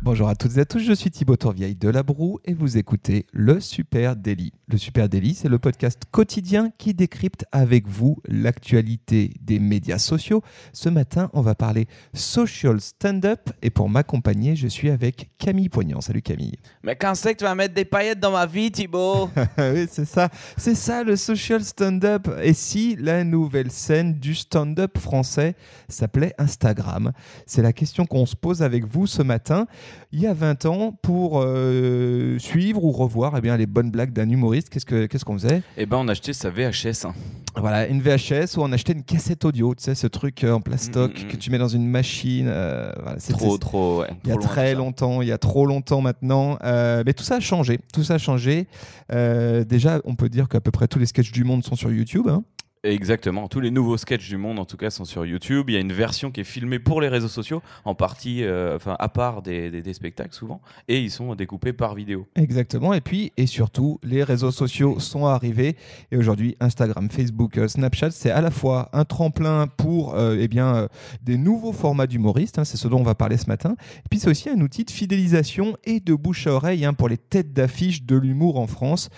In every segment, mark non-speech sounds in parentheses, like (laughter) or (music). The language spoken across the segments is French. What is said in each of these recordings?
Bonjour à toutes et à tous, je suis Thibaut Tourvieille de La Broue et vous écoutez Le Super Daily. Le Super Daily, c'est le podcast quotidien qui décrypte avec vous l'actualité des médias sociaux. Ce matin, on va parler social stand-up et pour m'accompagner, je suis avec Camille Poignant. Salut Camille. Mais quand c'est que tu vas mettre des paillettes dans ma vie, Thibaut? (laughs) Oui, c'est ça. C'est ça le social stand-up. Et si la nouvelle scène du stand-up français s'appelait Instagram? C'est la question qu'on se pose avec vous ce matin il y a 20 ans pour euh, suivre ou revoir eh bien, les bonnes blagues d'un humoriste. Qu'est-ce qu'on qu'on faisait? Eh ben, on achetait sa VHS. hein. Voilà, une VHS ou on achetait une cassette audio, tu sais, ce truc euh, en plastoc Mm, mm, mm. que tu mets dans une machine. euh, voilà, Trop, trop, ouais, Il y a très longtemps, il y a trop longtemps maintenant. Euh, mais tout ça a changé. Tout ça a changé. Déjà, on peut dire qu'à peu près tous les sketchs du monde sont sur YouTube. hein. Exactement. Tous les nouveaux sketchs du monde, en tout cas, sont sur YouTube. Il y a une version qui est filmée pour les réseaux sociaux, en partie, euh, enfin, à part des, des- spectacles souvent, et ils sont découpés par vidéo. Exactement. Et puis, et surtout, les réseaux sociaux sont arrivés. Et aujourd'hui, Instagram, Facebook, euh, Snapchat, c'est à la fois un tremplin pour euh, eh bien, euh, des nouveaux formats d'humoristes. hein, c'est ce dont on va parler ce matin. Et puis, c'est aussi un outil de fidélisation et de bouche à oreille hein, pour les têtes d'affiche de l'humour en France.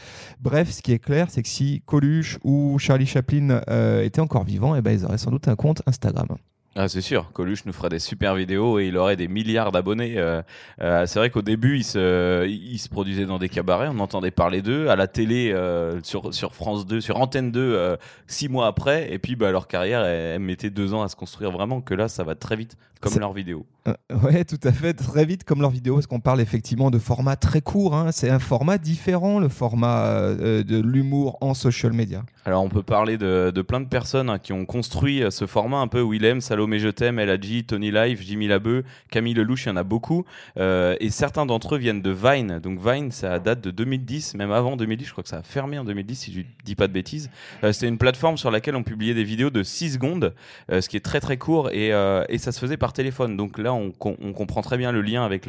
Bref, ce qui est clair, c'est que si Coluche ou Charlie Chaplin euh, étaient encore vivants, eh ben, ils auraient sans doute un compte Instagram. Ah, c'est sûr, Coluche nous fera des super vidéos et il aurait des milliards d'abonnés. Euh, euh, c'est vrai qu'au début, il se, il se produisait dans des cabarets, on entendait parler d'eux, à la télé, euh, sur, sur France 2, sur Antenne 2, euh, six mois après, et puis bah, leur carrière, elle, elle mettait deux ans à se construire vraiment, que là, ça va très vite, comme leurs vidéos. Euh, ouais, tout à fait, très vite comme leur vidéo, parce qu'on parle effectivement de format très court. hein. C'est un format différent, le format euh, de l'humour en social media. Alors on peut parler de, de plein de personnes hein, qui ont construit euh, ce format un peu Willem, Salomé Je t'aime, LAG, Tony Live, Jimmy Labeu, Camille Lelouch, il y en a beaucoup. Euh, et certains d'entre eux viennent de Vine. Donc Vine, ça date de 2010, même avant 2010, je crois que ça a fermé en 2010 si je dis pas de bêtises. Euh, C'était une plateforme sur laquelle on publiait des vidéos de 6 secondes, euh, ce qui est très très court, et, euh, et ça se faisait par téléphone. Donc là, on, com- on comprend très bien le lien avec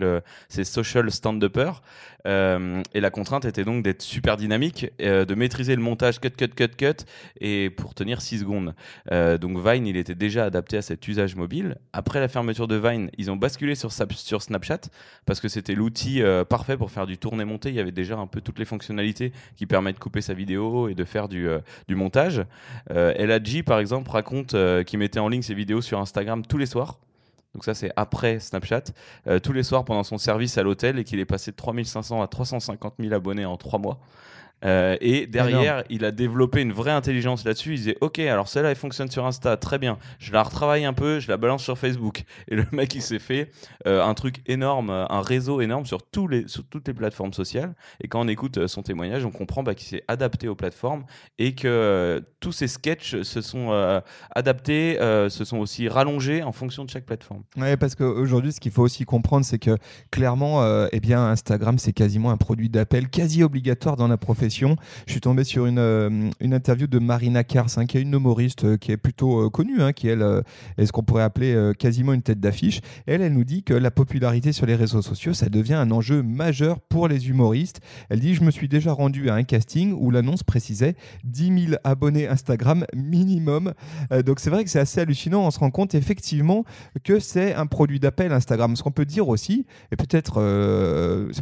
ces social stand-uppers. Euh, et la contrainte était donc d'être super dynamique, euh, de maîtriser le montage cut, cut, cut, cut, et pour tenir 6 secondes. Euh, donc Vine, il était déjà adapté à cet usage mobile. Après la fermeture de Vine, ils ont basculé sur, sur Snapchat, parce que c'était l'outil parfait pour faire du tourné-monté. Il y avait déjà un peu toutes les fonctionnalités qui permettent de couper sa vidéo et de faire du, montage. Euh, LAG, par exemple, raconte qu'il mettait en ligne ses vidéos sur Instagram tous les soirs. Donc ça, c'est après Snapchat. Euh, tous les soirs pendant son service à l'hôtel et qu'il est passé de 3500 à 350 000 abonnés en trois mois. Euh, et derrière, il a développé une vraie intelligence là-dessus. Il disait Ok, alors celle-là, elle fonctionne sur Insta, très bien. Je la retravaille un peu, je la balance sur Facebook. Et le mec, il s'est fait euh, un truc énorme, euh, un réseau énorme sur, tous les, sur toutes les plateformes sociales. Et quand on écoute son témoignage, on comprend bah, qu'il s'est adapté aux plateformes et que euh, tous ses sketchs se sont adaptés, se sont aussi rallongés en fonction de chaque plateforme. Ouais, parce qu'aujourd'hui, ce qu'il faut aussi comprendre, c'est que clairement, eh bien, Instagram, c'est quasiment un produit d'appel quasi obligatoire dans la profession. Je suis tombé sur une, euh, interview de Marina Kars, hein, qui est une humoriste euh, qui est plutôt euh, connue, hein, qui est ce qu'on pourrait appeler quasiment une tête d'affiche. Elle, elle nous dit que la popularité sur les réseaux sociaux, ça devient un enjeu majeur pour les humoristes. Elle dit Je me suis déjà rendu à un casting où l'annonce précisait 10 000 abonnés Instagram minimum. Donc c'est vrai que c'est assez hallucinant. On se rend compte effectivement que c'est un produit d'appel Instagram. Ce qu'on peut dire aussi, et peut-être,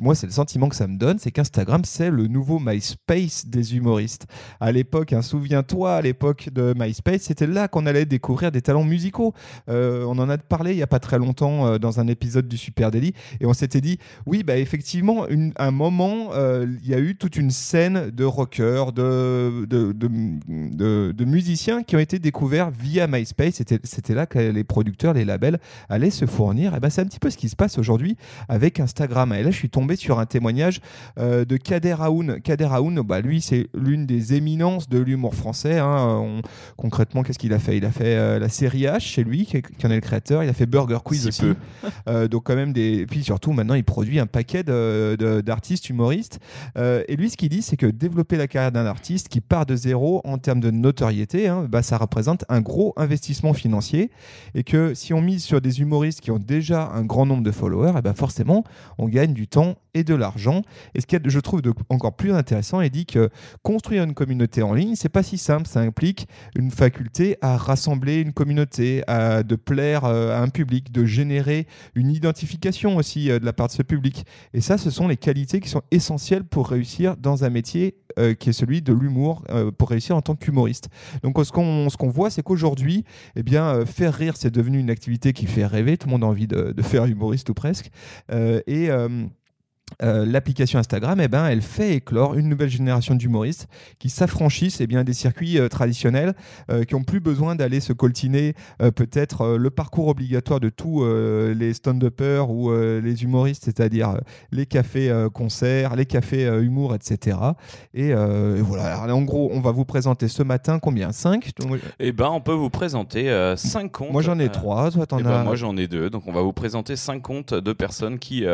moi c'est le sentiment que ça me donne, c'est qu'Instagram c'est le nouveau MySpace des humoristes. À l'époque, hein, souviens-toi, à l'époque de MySpace, c'était là qu'on allait découvrir des talents musicaux. Euh, on en a parlé il n'y a pas très longtemps euh, dans un épisode du Super Daily, et on s'était dit, oui, bah effectivement, une- un moment, euh, il y a eu toute une scène de rockers, de, de, de, musiciens qui ont été découverts via MySpace. C'était c'était là que les producteurs, les labels allaient se fournir. Et ben, c'est un petit peu ce qui se passe aujourd'hui avec Instagram. Et là, je suis tombé sur un témoignage de Kader Aoun. Kader Aoun, bah, lui, c'est l'une des éminences de l'humour français. hein. On- concrètement, qu'est-ce qu'il a fait? Il a fait euh, la série H chez lui, qui, qui en est le créateur. Il a fait Burger Quiz Si aussi. peu. (laughs) Euh, donc quand même des. Et puis surtout maintenant, il produit un paquet d'artistes humoristes. Euh, et lui, ce qu'il dit, c'est que développer la carrière d'un artiste qui part de zéro en termes de notoriété, hein, bah, ça représente un gros investissement financier. Et que si on mise sur des humoristes qui ont déjà un grand nombre de followers, et ben forcément, on gagne du temps de l'argent. Et ce qui je trouve encore plus intéressant, il dit que construire une communauté en ligne, c'est pas si simple. Ça implique une faculté à rassembler une communauté, à de plaire euh, à un public, de générer une identification aussi euh, de la part de ce public. Et ça, ce sont les qualités qui sont essentielles pour réussir dans un métier euh, qui est celui de l'humour, pour réussir en tant qu'humoriste. Donc ce qu'on ce qu'on voit, c'est qu'aujourd'hui, eh bien, faire rire, c'est devenu une activité qui fait rêver. Tout le monde a envie de, de faire humoriste ou presque. et euh, l'application Instagram, eh ben, elle fait éclore une nouvelle génération d'humoristes qui s'affranchissent eh bien, des circuits euh, traditionnels, euh, qui n'ont plus besoin d'aller se coltiner peut-être le parcours obligatoire de tous les stand-uppers ou les humoristes, c'est-à-dire les cafés-concerts, les cafés humour, etc. Et, voilà, en gros, on va vous présenter ce matin combien? 5 Eh ben, on peut vous présenter 5 comptes. Moi j'en ai 3, toi t'en eh ben, as... moi j'en ai 2, donc on va vous présenter 5 comptes de personnes qui,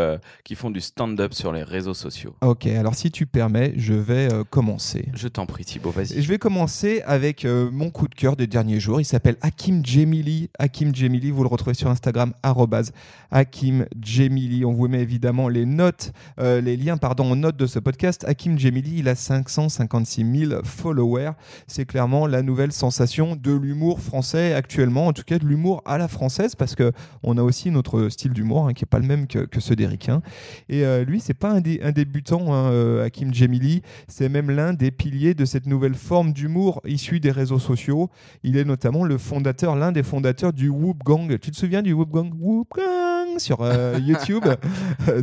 qui font du stand-up sur les réseaux sociaux. Ok, alors si tu permets, je vais euh, commencer. Je t'en prie Thibaut, vas-y. Je vais commencer avec euh, mon coup de cœur des derniers jours. Il s'appelle Hakim Djemili. Hakim Djemili, vous le retrouvez sur Instagram, Hakim Djemili. On vous met évidemment les notes, euh, les liens pardon, aux notes de ce podcast. Hakim Djemili, il a 556 000 followers. C'est clairement la nouvelle sensation de l'humour français actuellement, en tout cas de l'humour à la française, parce que on a aussi notre style d'humour hein, qui n'est pas le même que, que ceux d'Eric. Et lui, c'est pas un, débutant, hein, euh, Hakim Djemili, c'est même l'un des piliers de cette nouvelle forme d'humour issue des réseaux sociaux. Il est notamment le fondateur, l'un des fondateurs du Whoop Gang. Tu te souviens du Whoop Gang? Whoop Gang sur euh, (laughs) YouTube.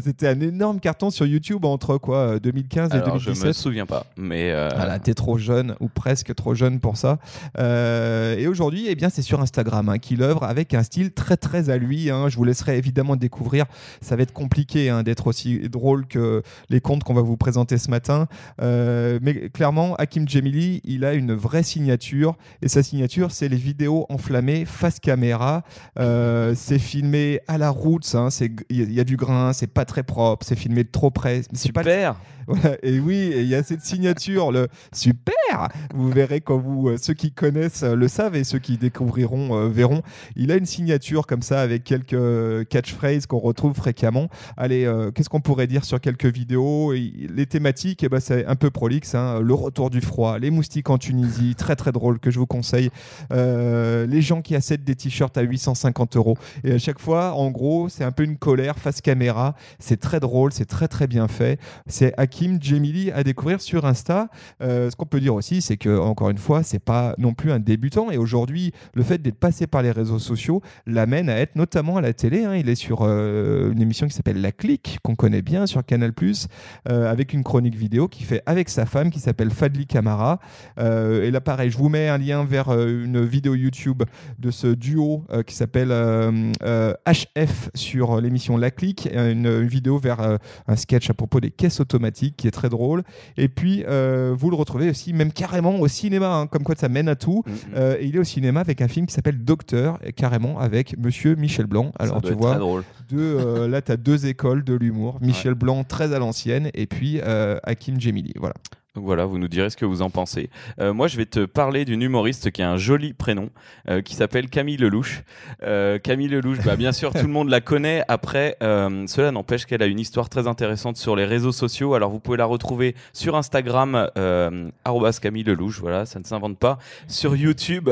C'était un énorme carton sur YouTube entre quoi 2015 et Alors, 2017. Je me souviens pas, mais euh... voilà, t'es trop jeune ou presque trop jeune pour ça. Euh, et aujourd'hui, eh bien, c'est sur Instagram hein, qu'il œuvre avec un style très très à lui. Hein. Je vous laisserai évidemment découvrir. Ça va être compliqué hein, d'être aussi drôle que les comptes qu'on va vous présenter ce matin. Euh, mais clairement, Hakim Djemili, il a une vraie signature. Et sa signature, c'est les vidéos enflammées face caméra. Euh, c'est filmé à la route. Il y, a du grain, c'est pas très propre, c'est filmé de trop près. Super (laughs) et oui, il y a cette signature, le super. Vous verrez quand vous, euh, ceux qui connaissent le savent et ceux qui découvriront verront. Il a une signature comme ça avec quelques catchphrases qu'on retrouve fréquemment. Allez, qu'est-ce qu'on pourrait dire sur quelques vidéos? les thématiques, eh ben, c'est un peu prolixe. Hein. Le retour du froid, les moustiques en Tunisie, très très drôle que je vous conseille. Euh, les gens qui achètent des t-shirts à 850 euros. Et à chaque fois, en gros, c'est un peu une colère face caméra. C'est très drôle, c'est très très bien fait. C'est Hakim Djemili à découvrir sur Insta. Euh, ce qu'on peut dire aussi, c'est que encore une fois, c'est pas non plus un débutant. Et aujourd'hui, le fait d'être passé par les réseaux sociaux l'amène à être notamment à la télé. Hein. Il est sur euh, une émission qui s'appelle La Clique, qu'on connaît bien sur Canal+, euh, avec une chronique vidéo qu'il fait avec sa femme qui s'appelle Fadli Kamara. Euh, et là, pareil, je vous mets un lien vers une vidéo YouTube de ce duo qui s'appelle HF sur l'émission La Clique, une, vidéo vers un sketch à propos des caisses automatiques qui est très drôle. Et puis, vous le retrouvez aussi, même carrément au cinéma, hein, comme quoi ça mène à tout. Mm-hmm. et il est au cinéma avec un film qui s'appelle Docteur, carrément avec Monsieur Michel Blanc. Alors, tu vois, deux, (laughs) là, tu as deux écoles de l'humour. Michel Blanc, très à l'ancienne, et puis euh, Hakim Djemili. Voilà. Donc voilà, vous nous direz ce que vous en pensez. Euh, moi, je vais te parler d'une humoriste qui a un joli prénom, euh, qui s'appelle Camille Lelouch. Euh, Camille Lelouch, bah, bien sûr, tout le monde la connaît. Après, euh, cela n'empêche qu'elle a une histoire très intéressante sur les réseaux sociaux. Alors, vous pouvez la retrouver sur Instagram, euh, Camille Lelouch. Voilà, ça ne s'invente pas. Sur YouTube,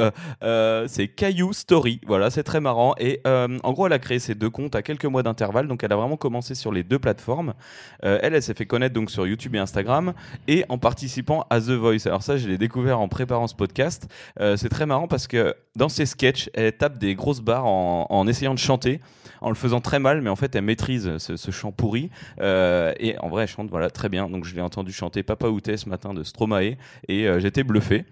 c'est Caillou Story. Voilà, c'est très marrant. Et en gros, elle a créé ces deux comptes à quelques mois d'intervalle. Donc, elle a vraiment commencé sur les deux plateformes. elle, elle s'est fait connaître donc sur YouTube et Instagram. Et en participant à The Voice. Alors ça, je l'ai découvert en préparant ce podcast. Euh, c'est très marrant parce que dans ses sketchs, elle tape des grosses barres en, essayant de chanter, en le faisant très mal, mais en fait, elle maîtrise ce, chant pourri. Euh, et en vrai, elle chante voilà très bien. Donc je l'ai entendu chanter Papa Outé ce matin de Stromae et euh, j'étais bluffé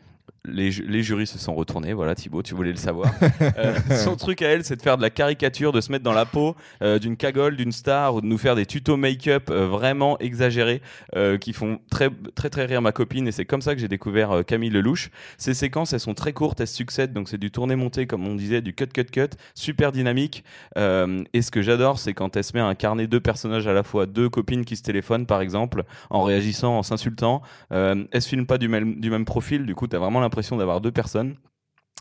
les, les, jurys se sont retournés. Voilà, Thibaut, tu voulais le savoir. (laughs) Euh, son truc à elle, c'est de faire de la caricature, de se mettre dans la peau euh, d'une cagole, d'une star, ou de nous faire des tutos make-up euh, vraiment exagérés qui font très, très, très rire ma copine. Et c'est comme ça que j'ai découvert Camille Lelouch. Ces séquences, elles sont très courtes, elles succèdent. Donc, c'est du tourné-monté, comme on disait, du cut-cut-cut, super dynamique. et ce que j'adore, c'est quand elle se met à incarner deux personnages à la fois, deux copines qui se téléphonent, par exemple, en réagissant, en s'insultant. elle se filme pas du même, du même profil. Du coup, tu as vraiment l'impression d'avoir deux personnes.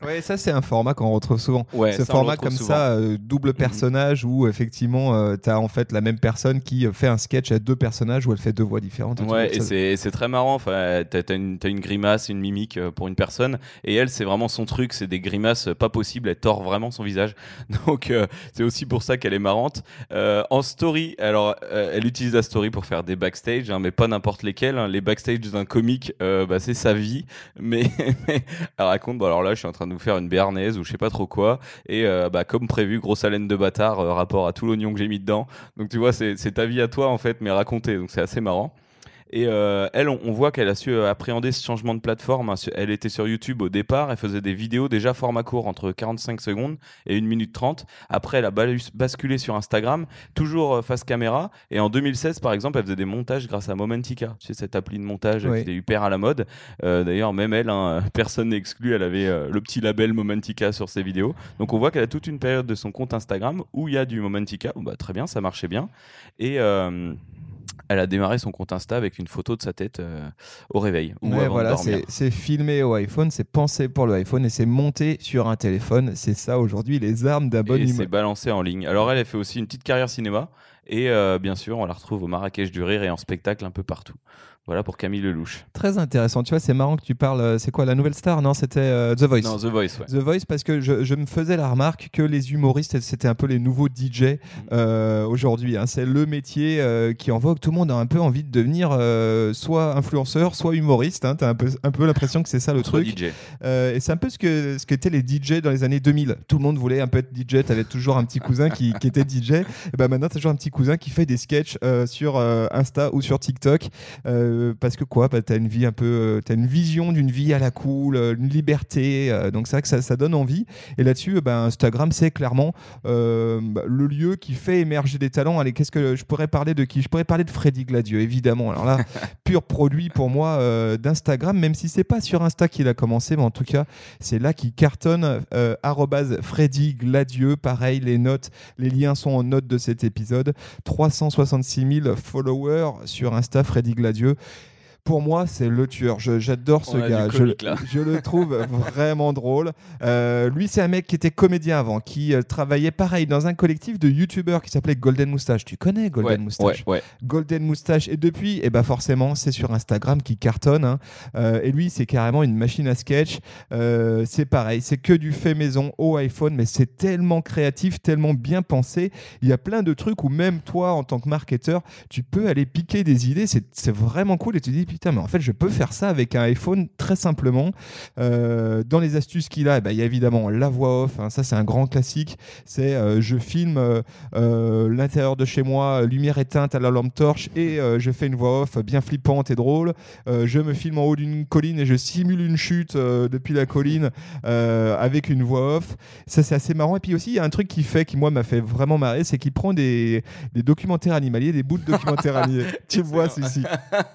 Ouais, ça c'est un format qu'on retrouve souvent. Ouais, Ce ça, format comme souvent. Mhm. ça, euh, double personnage, où effectivement tu as en fait la même personne qui euh, fait un sketch à deux personnages où elle fait deux voix différentes. Ouais, et c'est c'est très marrant. Enfin, t'as t'as une, t'as une grimace, une mimique euh, pour une personne, et elle, c'est vraiment son truc. C'est des grimaces pas possibles. Elle tord vraiment son visage. (laughs) Donc, euh, c'est aussi pour ça qu'elle est marrante. Euh, en story, alors, euh, elle utilise la story pour faire des backstage, hein, mais pas n'importe lesquels. hein. Les backstage d'un comique, euh, bah, c'est sa vie. Mais, (laughs) mais elle raconte. Bon, alors là, je suis en train de vous faire une béarnaise ou je sais pas trop quoi. Et euh, bah, comme prévu, grosse haleine de bâtard, euh, rapport à tout l'oignon que j'ai mis dedans. Donc, tu vois, c'est c'est ta vie à toi en fait, mais racontée. Donc, c'est assez marrant. Et euh, elle, on, on voit qu'elle a su euh, appréhender ce changement de plateforme. hein. Elle était sur YouTube au départ, elle faisait des vidéos déjà format court entre 45 secondes et 1 minute 30. Après, elle a basculé sur Instagram, toujours euh, face caméra. Et en 2016, par exemple, elle faisait des montages grâce à Momentica. Sais, cette appli de montage Oui. qui est hyper à la mode. Euh, D'ailleurs, même elle, hein, (laughs) personne n'est exclu, elle avait euh, le petit label Momentica sur ses vidéos. Donc on voit qu'elle a toute une période de son compte Instagram où il y a du Momentica. Bah, très bien, ça marchait bien. Et elle a démarré son compte Insta avec une photo de sa tête euh, au réveil ou Ouais, voilà, c'est filmé au iPhone, c'est pensé pour le iPhone et c'est monté sur un téléphone. C'est ça aujourd'hui les armes d'un bon et c'est balancé en ligne. Alors elle, elle fait aussi une petite carrière cinéma et euh, bien sûr, on la retrouve au Marrakech du Rire et en spectacle un peu partout. Voilà pour Camille Lelouch. Très intéressant. Tu vois, c'est marrant que tu parles. euh, C'est quoi la nouvelle star? Non, c'était euh, The Voice. Non, The Voice, ouais. The Voice parce que je, je me faisais la remarque que les humoristes c'était un peu les nouveaux DJ euh, aujourd'hui. hein. C'est le métier euh, qui en vogue. Tout le monde a un peu envie de devenir soit influenceur, soit humoriste. Hein. T'as un peu, un peu l'impression que c'est ça le Soit truc. DJ. Et c'est un peu ce que ce qu'étaient les DJ dans les années 2000. Tout le monde voulait un peu être DJ. T'avais toujours un petit cousin qui, qui était DJ. Et ben maintenant t'as toujours un petit cousin qui fait des sketchs sur Insta ou sur TikTok euh, parce que quoi bah, t'as une vie un peu euh, t'as une vision d'une vie à la cool, euh, une liberté. euh, donc c'est vrai que ça, ça donne envie. Et là-dessus, euh, bah, Instagram c'est clairement euh, bah, le lieu qui fait émerger des talents. Allez, qu'est-ce que je pourrais parler de qui? Je pourrais parler de Freddy Gladieux, évidemment. Alors là, (laughs) pur produit pour moi euh, d'Instagram, même si c'est pas sur Insta qu'il a commencé, mais en tout cas, c'est là qu'il cartonne. Euh, Freddy Gladieux, pareil, les notes, les liens sont en notes de cet épisode. 366 000 followers sur Insta, Freddy Gladieux. Pour moi, c'est le tueur. J'adore ce gars. Je, le trouve (laughs) vraiment drôle. Euh, lui, c'est un mec qui était comédien avant, qui euh, travaillait pareil dans un collectif de youtubeurs qui s'appelait Golden Moustache. Tu connais Golden Ouais, Moustache ouais, ouais. Golden Moustache. Et depuis, et ben forcément, c'est sur Instagram qui cartonne. hein. Euh, et lui, c'est carrément une machine à sketch. C'est pareil, c'est que du fait maison au iPhone, mais c'est tellement créatif, tellement bien pensé. Il y a plein de trucs où même toi, en tant que marketeur, tu peux aller piquer des idées. C'est vraiment cool. Et tu dis, putain, mais en fait, je peux faire ça avec un iPhone très simplement. Euh, dans les astuces qu'il a, eh ben, il y a évidemment la voix off. hein. ça, c'est un grand classique. C'est euh, je filme euh, l'intérieur de chez moi, lumière éteinte à la lampe torche, et je fais une voix off bien flippante et drôle. Je me filme en haut d'une colline et je simule une chute depuis la colline avec une voix off. Ça, c'est assez marrant. Et puis aussi, il y a un truc qui fait, qui moi m'a fait vraiment marrer, c'est qu'il prend des, des documentaires animaliers, des bouts de documentaires (laughs) animaliers. tu vois celui-ci.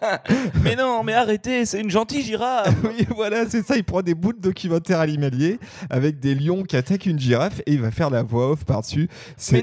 (laughs) mais non, mais arrêtez, c'est une gentille girafe. (laughs) oui, voilà, c'est ça. Il prend des bouts de documentaires animaliers avec des lions qui attaquent une girafe et il va faire la voix off par-dessus. mais C'est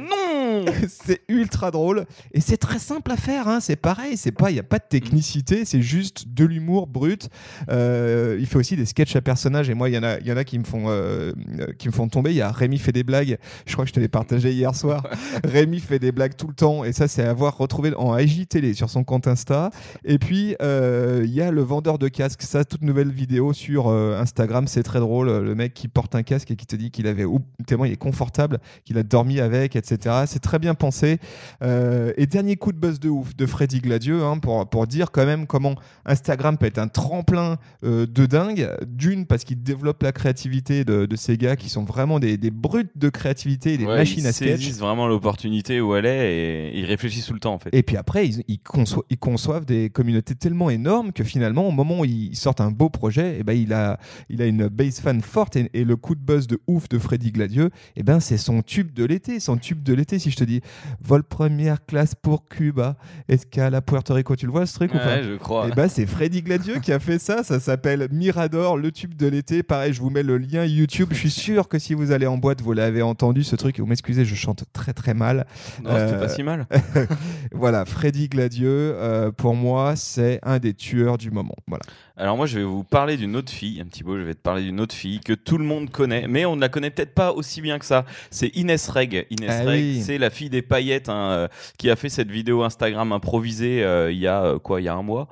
non (laughs) c'est ultra drôle et c'est très simple à faire. hein. C'est pareil, c'est pas, il y a pas de technicité, c'est juste de l'humour brut. Euh, il fait aussi des sketchs à personnages et moi, il y en a, il y en a qui me font, euh, qui me font tomber. Il y a Rémi fait des blagues. Je crois que je te l'ai partagé hier soir. (laughs) Rémi fait des blagues tout le temps et ça, c'est à avoir retrouvé en IGTV sur son compte Insta. Et puis euh, il y a le vendeur de casques. Ça, toute nouvelle vidéo sur Instagram, c'est très drôle. Le mec qui porte un casque et qui te dit qu'il avait, tellement il est confortable, qu'il a dormi avec, etc. C'est très bien pensé. Euh, et dernier coup de buzz de ouf de Freddy Gladieux hein, pour, pour dire quand même comment Instagram peut être un tremplin euh, de dingue. D'une, parce qu'il développe la créativité de, de ces gars qui sont vraiment des, des brutes de créativité, des Ouais, machines ils à sketch. saisissent vraiment l'opportunité où elle est et ils réfléchissent tout le temps en fait. Et puis après, ils, ils, conço- ils conçoivent des communautés tellement énormes que finalement, au moment où ils sortent un beau projet, eh ben, il, a, il a une base fan forte et, et le coup de buzz de ouf de Freddy Gladieux, eh ben, c'est son tube de l'été. Son tube de l'été, si si je te dis vol première classe pour Cuba, escale à Puerto Rico, tu le vois ce truc ou pas Ouais, je crois. Et bah c'est Freddy Gladieux qui a fait ça, ça s'appelle Mirador, le tube de l'été. Pareil, je vous mets le lien YouTube. Je suis sûr que si vous allez en boîte, vous l'avez entendu ce truc. Vous m'excusez, je chante très très mal. Non, c'était Euh, pas si mal. (laughs) Voilà, Freddy Gladieux, euh, pour moi, c'est un des tueurs du moment. Voilà. Alors moi, je vais vous parler d'une autre fille, un petit peu. Je vais te parler d'une autre fille que tout le monde connaît, mais on ne la connaît peut-être pas aussi bien que ça. C'est Inès Reg. Inès Ah Reg, oui. c'est la fille des paillettes hein, euh, qui a fait cette vidéo Instagram improvisée euh, il y a euh, quoi, il y a un mois.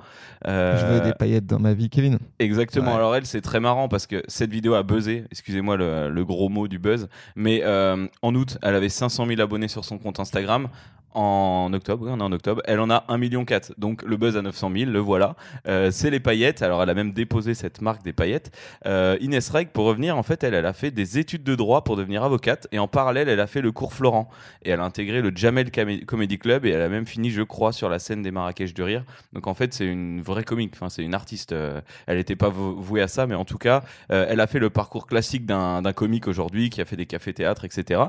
Euh, Je veux des paillettes dans ma vie, Kevin. Exactement. Ouais. Alors elle, c'est très marrant parce que cette vidéo a buzzé. Excusez-moi le, le gros mot du buzz, mais euh, en août, elle avait 500 000 abonnés sur son compte Instagram. En octobre, oui, on est en octobre, elle en a 1,4 million. Donc le buzz à 900 000, le voilà. Euh, c'est les paillettes. Alors elle a même déposé cette marque des paillettes. Euh, Inès Reg, pour revenir, en fait, elle, elle a fait des études de droit pour devenir avocate et en parallèle, elle a fait le cours Florent et elle a intégré le Jamel Comedy Club et elle a même fini, je crois, sur la scène des Marrakech du rire. Donc en fait, c'est une vraie comique. Enfin, c'est une artiste. Euh, elle n'était pas vou- vouée à ça, mais en tout cas, euh, elle a fait le parcours classique d'un comique aujourd'hui qui a fait des cafés-théâtres, etc.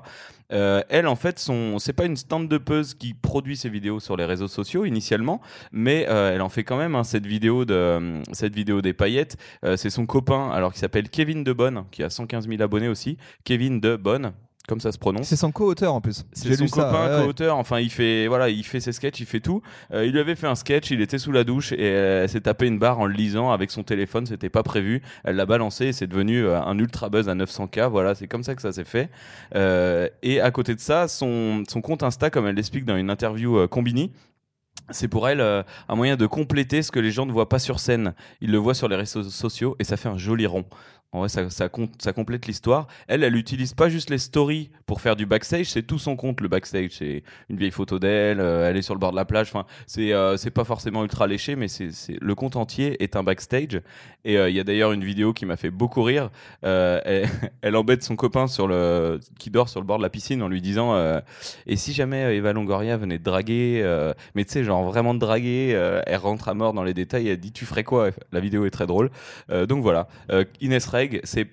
Euh, elle, en fait, son, c'est pas une stand-upeuse qui produit ses vidéos sur les réseaux sociaux initialement, mais elle en fait quand même hein, cette vidéo de cette vidéo des paillettes. C'est son copain, alors qui s'appelle Kevin De Bonne, qui a 115 000 abonnés aussi. Kevin De Bonne, comme ça se prononce. C'est son co-auteur en plus. C'est son copain, ouais, ouais. co-auteur. Enfin, il fait, voilà, il fait ses sketchs, il fait tout. Euh, il lui avait fait un sketch, il était sous la douche et euh, elle s'est tapé une barre en le lisant avec son téléphone. C'était pas prévu. Elle l'a balancé et c'est devenu euh, un ultra buzz à 900K. Voilà, c'est comme ça que ça s'est fait. Euh, et à côté de ça, son, son compte Insta, comme elle l'explique dans une interview euh, Combini, c'est pour elle euh, un moyen de compléter ce que les gens ne voient pas sur scène. Ils le voient sur les réseaux sociaux et ça fait un joli rond. En vrai, ça, ça, complète l'histoire. Elle, elle utilise pas juste les stories pour faire du backstage, c'est tout son compte, le backstage. C'est une vieille photo d'elle, euh, elle est sur le bord de la plage. Enfin, c'est euh, pas forcément ultra léché, mais c'est le compte entier est un backstage. Et euh, il y a d'ailleurs une vidéo qui m'a fait beaucoup rire. Euh, elle, (laughs) embête son copain sur le, qui dort sur le bord de la piscine en lui disant euh, Et si jamais Eva Longoria venait de draguer, mais tu sais, genre vraiment de draguer, elle rentre à mort dans les détails, elle dit Tu ferais quoi? La vidéo est très drôle. Donc voilà, Inès C'est.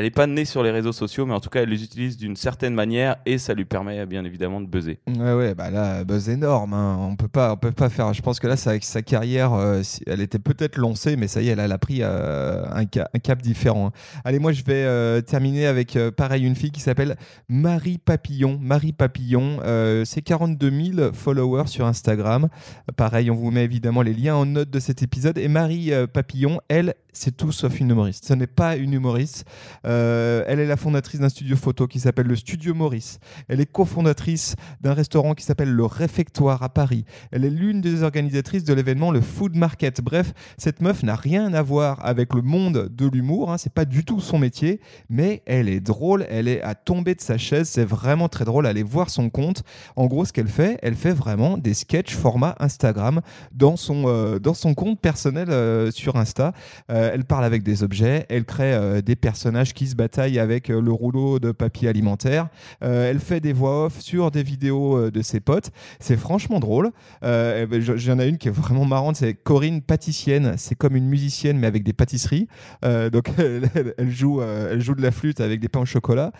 Elle n'est pas née sur les réseaux sociaux, mais en tout cas, elle les utilise d'une certaine manière et ça lui permet bien évidemment de buzzer. Ouais, ouais, bah là, buzz énorme. hein. On peut pas, on peut pas faire. Je pense que là, sa, carrière, euh, elle était peut-être lancée, mais ça y est, elle, a pris euh, un, ca- un cap différent. hein. Allez, moi, je vais euh, terminer avec pareil une fille qui s'appelle Marie Papillon. Marie Papillon, c'est 42 000 followers sur Instagram. Pareil, on vous met évidemment les liens en note de cet épisode. Et Marie Papillon, elle, c'est tout sauf une humoriste. Ce n'est pas une humoriste. Euh, elle est la fondatrice d'un studio photo qui s'appelle le Studio Maurice. Elle est cofondatrice d'un restaurant qui s'appelle le Réfectoire à Paris. Elle est l'une des organisatrices de l'événement le Food Market. Bref, cette meuf n'a rien à voir avec le monde de l'humour. Hein. C'est pas du tout son métier, mais elle est drôle. Elle est à tomber de sa chaise. C'est vraiment très drôle. Allez voir son compte. En gros, ce qu'elle fait, elle fait vraiment des sketchs format Instagram dans son euh, dans son compte personnel euh, sur Insta. Elle parle avec des objets. Elle crée des personnages qui se bataillent avec euh, le rouleau de papier alimentaire. Euh, elle fait des voix off sur des vidéos euh, de ses potes. C'est franchement drôle. Eh ben, je- J'en ai une qui est vraiment marrante. C'est Corinne Pâtissienne. C'est comme une musicienne, mais avec des pâtisseries. Donc, (laughs) elle, joue, elle joue de la flûte avec des pains au chocolat.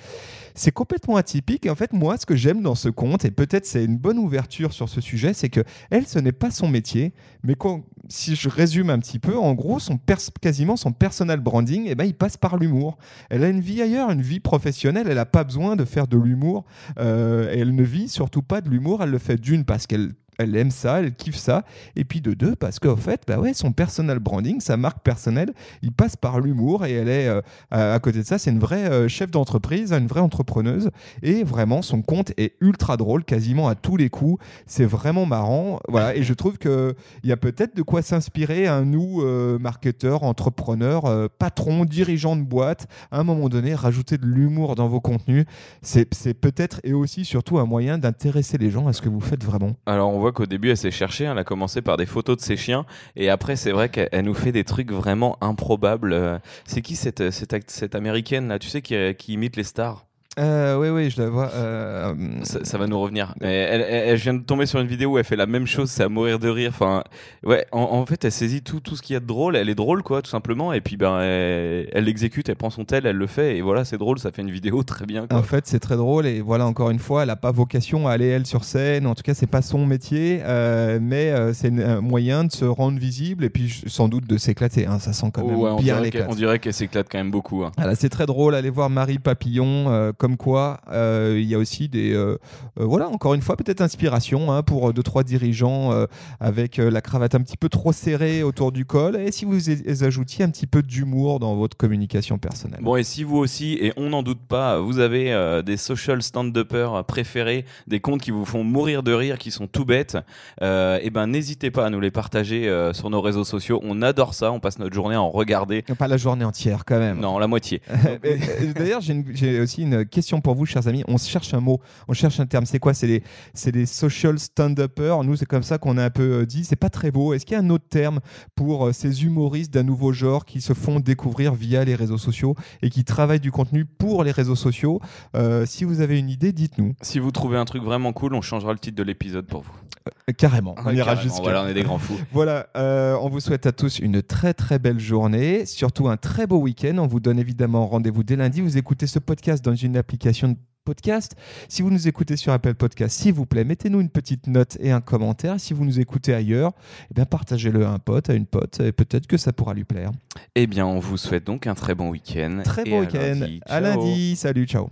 C'est complètement atypique. Et en fait, moi, ce que j'aime dans ce conte, et peut-être c'est une bonne ouverture sur ce sujet, c'est que elle, ce n'est pas son métier, mais quand- si je résume un petit peu, en gros, son quasiment son personal branding, eh ben, il passe par l'humour. Elle a une vie ailleurs, une vie professionnelle. Elle n'a pas besoin de faire de l'humour. Euh, et elle ne vit surtout pas de l'humour. Elle le fait d'une parce qu'elle elle aime ça, elle kiffe ça, et puis de deux parce qu'en fait, bah ouais, son personal branding, sa marque personnelle, il passe par l'humour et elle est euh, à côté de ça, c'est une vraie euh, chef d'entreprise, une vraie entrepreneuse, et vraiment son compte est ultra drôle, quasiment à tous les coups. C'est vraiment marrant, voilà. Et je trouve que il y a peut-être de quoi s'inspirer à nous, euh, marketeurs, entrepreneurs, euh, patrons, dirigeants de boîte, à un moment donné, rajouter de l'humour dans vos contenus, c'est peut-être et aussi surtout un moyen d'intéresser les gens à ce que vous faites vraiment. Alors on voit qu'au début elle s'est cherchée, elle a commencé par des photos de ses chiens. Et après c'est vrai qu'elle elle nous fait des trucs vraiment improbables. Euh, C'est qui cette, cette, act- cette américaine là, tu sais, qui, qui imite les stars? Euh, oui, oui, je la vois. euh, Ça, ça va nous revenir. Mais elle, elle- elle vient de tomber sur une vidéo où elle fait la même chose, c'est à mourir de rire. Enfin, ouais, en, en fait, elle saisit tout, tout ce qu'il y a de drôle. Elle est drôle, quoi, tout simplement. Et puis, ben, elle l'exécute, elle prend son tel, elle le fait. Et voilà, c'est drôle, ça fait une vidéo (laughs) très bien. Quoi. En fait, c'est très drôle et voilà, encore une fois, elle n'a pas vocation à aller elle sur scène. En tout cas, c'est pas son métier, euh, mais euh, c'est un moyen de se rendre visible et puis sans doute de s'éclater. hein. Ça sent quand même Oh, ouais, on bien dirait les qu'elle- on dirait qu'elle s'éclate quand même beaucoup. hein. C'est très drôle. Allez voir Marie Papillon. euh, comme quoi, euh, il y a aussi des, euh, euh, voilà, encore une fois, peut-être inspiration hein, pour deux trois dirigeants avec la cravate un petit peu trop serrée autour du col. Et si vous ajoutiez un petit peu d'humour dans votre communication personnelle. Bon, et si vous aussi, et on n'en doute pas, vous avez des social stand-uppers préférés, des comptes qui vous font mourir de rire, qui sont tout bêtes, et ben n'hésitez pas à nous les partager sur nos réseaux sociaux. On adore ça, on passe notre journée à en regarder. Pas la journée entière quand même. Non, la moitié. (laughs) D'ailleurs, j'ai aussi une question pour vous, chers amis. On cherche un mot, on cherche un terme. C'est quoi? C'est les, c'est les social stand-uppers. Nous, c'est comme ça qu'on a un peu euh, dit. C'est pas très beau. Est-ce qu'il y a un autre terme pour euh, ces humoristes d'un nouveau genre qui se font découvrir via les réseaux sociaux et qui travaillent du contenu pour les réseaux sociaux? Euh, Si vous avez une idée, dites-nous. Si vous trouvez un truc vraiment cool, on changera le titre de l'épisode pour vous. Euh, Carrément. On ira Carrément, jusqu'à. Voilà, on est des grands fous. (laughs) Voilà, euh, on vous souhaite à tous une très très belle journée, surtout un très beau week-end. On vous donne évidemment rendez-vous dès lundi. Vous écoutez ce podcast dans une application de podcast. Si vous nous écoutez sur Apple Podcast, s'il vous plaît, mettez-nous une petite note et un commentaire. Si vous nous écoutez ailleurs, eh bien partagez-le à un pote, à une pote, et peut-être que ça pourra lui plaire. Eh bien, on vous souhaite donc un très bon week-end. Très à week-end. À lundi. Salut, ciao.